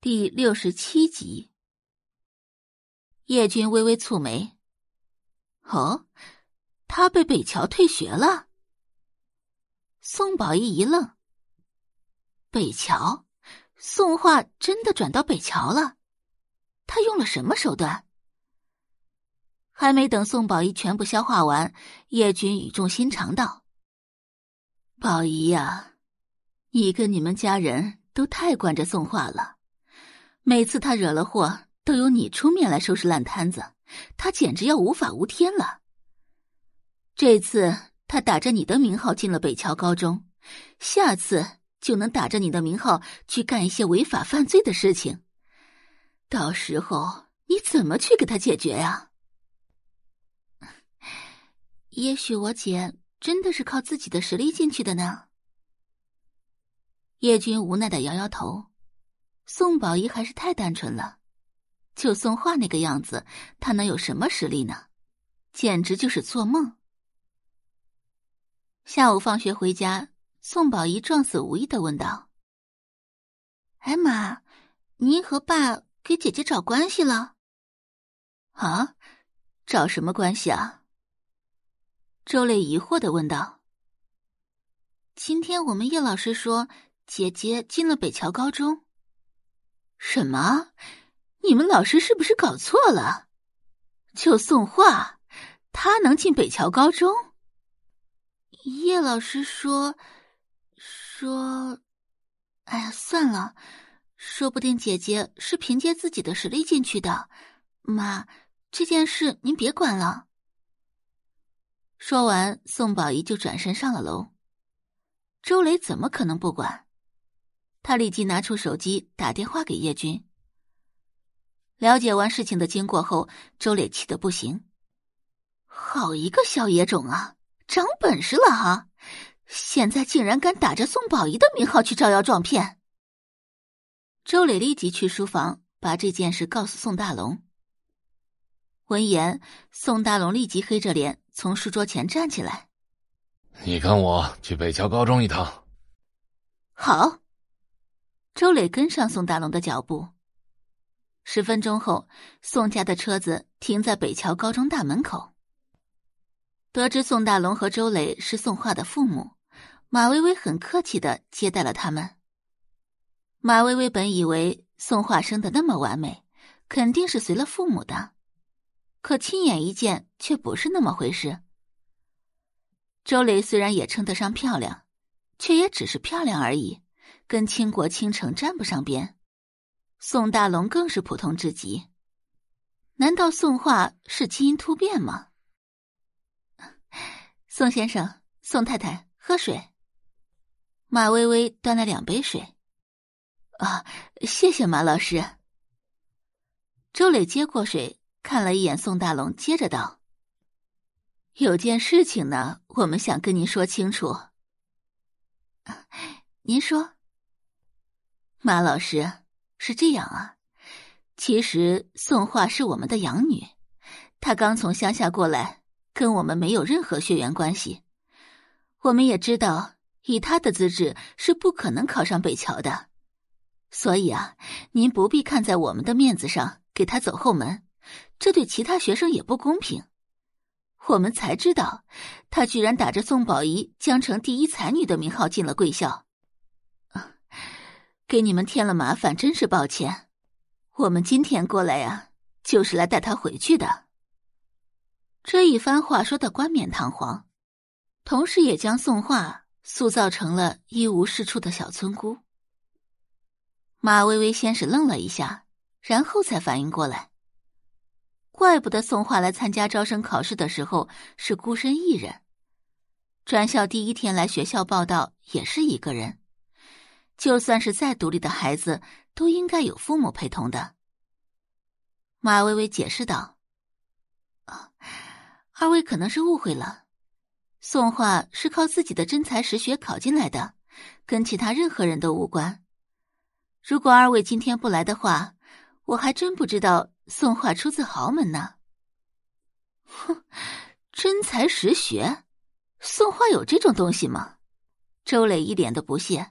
第六十七集，叶军微微蹙眉。哦，他被北桥退学了。宋宝仪一愣。北桥，宋画真的转到北桥了？他用了什么手段？还没等宋宝仪全部消化完，叶军语重心长道：“宝仪呀，你跟你们家人都太惯着宋画了。”每次他惹了祸，都由你出面来收拾烂摊子，他简直要无法无天了。这次他打着你的名号进了北桥高中，下次就能打着你的名号去干一些违法犯罪的事情。到时候你怎么去给他解决呀？也许我姐真的是靠自己的实力进去的呢。叶军无奈的摇摇头。宋宝仪还是太单纯了，就宋画那个样子，他能有什么实力呢？简直就是做梦。下午放学回家，宋宝仪撞死无意的问道：“哎妈，您和爸给姐姐找关系了？啊？找什么关系啊？”周磊疑惑的问道：“今天我们叶老师说，姐姐进了北桥高中。”什么？你们老师是不是搞错了？就宋画，他能进北桥高中？叶老师说说，哎呀，算了，说不定姐姐是凭借自己的实力进去的。妈，这件事您别管了。说完，宋宝仪就转身上了楼。周雷怎么可能不管？他立即拿出手机打电话给叶军。了解完事情的经过后，周磊气得不行：“好一个小野种啊，长本事了哈！现在竟然敢打着宋宝仪的名号去招摇撞骗！”周磊立即去书房把这件事告诉宋大龙。闻言，宋大龙立即黑着脸从书桌前站起来：“你跟我去北桥高中一趟。”好。周磊跟上宋大龙的脚步。十分钟后，宋家的车子停在北桥高中大门口。得知宋大龙和周磊是宋画的父母，马薇薇很客气的接待了他们。马薇薇本以为宋画生的那么完美，肯定是随了父母的，可亲眼一见却不是那么回事。周磊虽然也称得上漂亮，却也只是漂亮而已。跟倾国倾城沾不上边，宋大龙更是普通至极。难道宋画是基因突变吗？宋先生、宋太太，喝水。马薇薇端来两杯水。啊，谢谢马老师。周磊接过水，看了一眼宋大龙，接着道：“有件事情呢，我们想跟您说清楚。您说。”马老师是这样啊，其实宋画是我们的养女，她刚从乡下过来，跟我们没有任何血缘关系。我们也知道，以她的资质是不可能考上北桥的，所以啊，您不必看在我们的面子上给她走后门，这对其他学生也不公平。我们才知道，她居然打着宋宝仪江城第一才女的名号进了贵校。给你们添了麻烦，真是抱歉。我们今天过来呀，就是来带他回去的。这一番话说的冠冕堂皇，同时也将宋画塑造成了一无是处的小村姑。马薇薇先是愣了一下，然后才反应过来，怪不得宋画来参加招生考试的时候是孤身一人，转校第一天来学校报道也是一个人。就算是再独立的孩子，都应该有父母陪同的。马薇薇解释道：“啊，二位可能是误会了，宋画是靠自己的真才实学考进来的，跟其他任何人都无关。如果二位今天不来的话，我还真不知道宋画出自豪门呢。”哼，真才实学，宋画有这种东西吗？周磊一脸的不屑。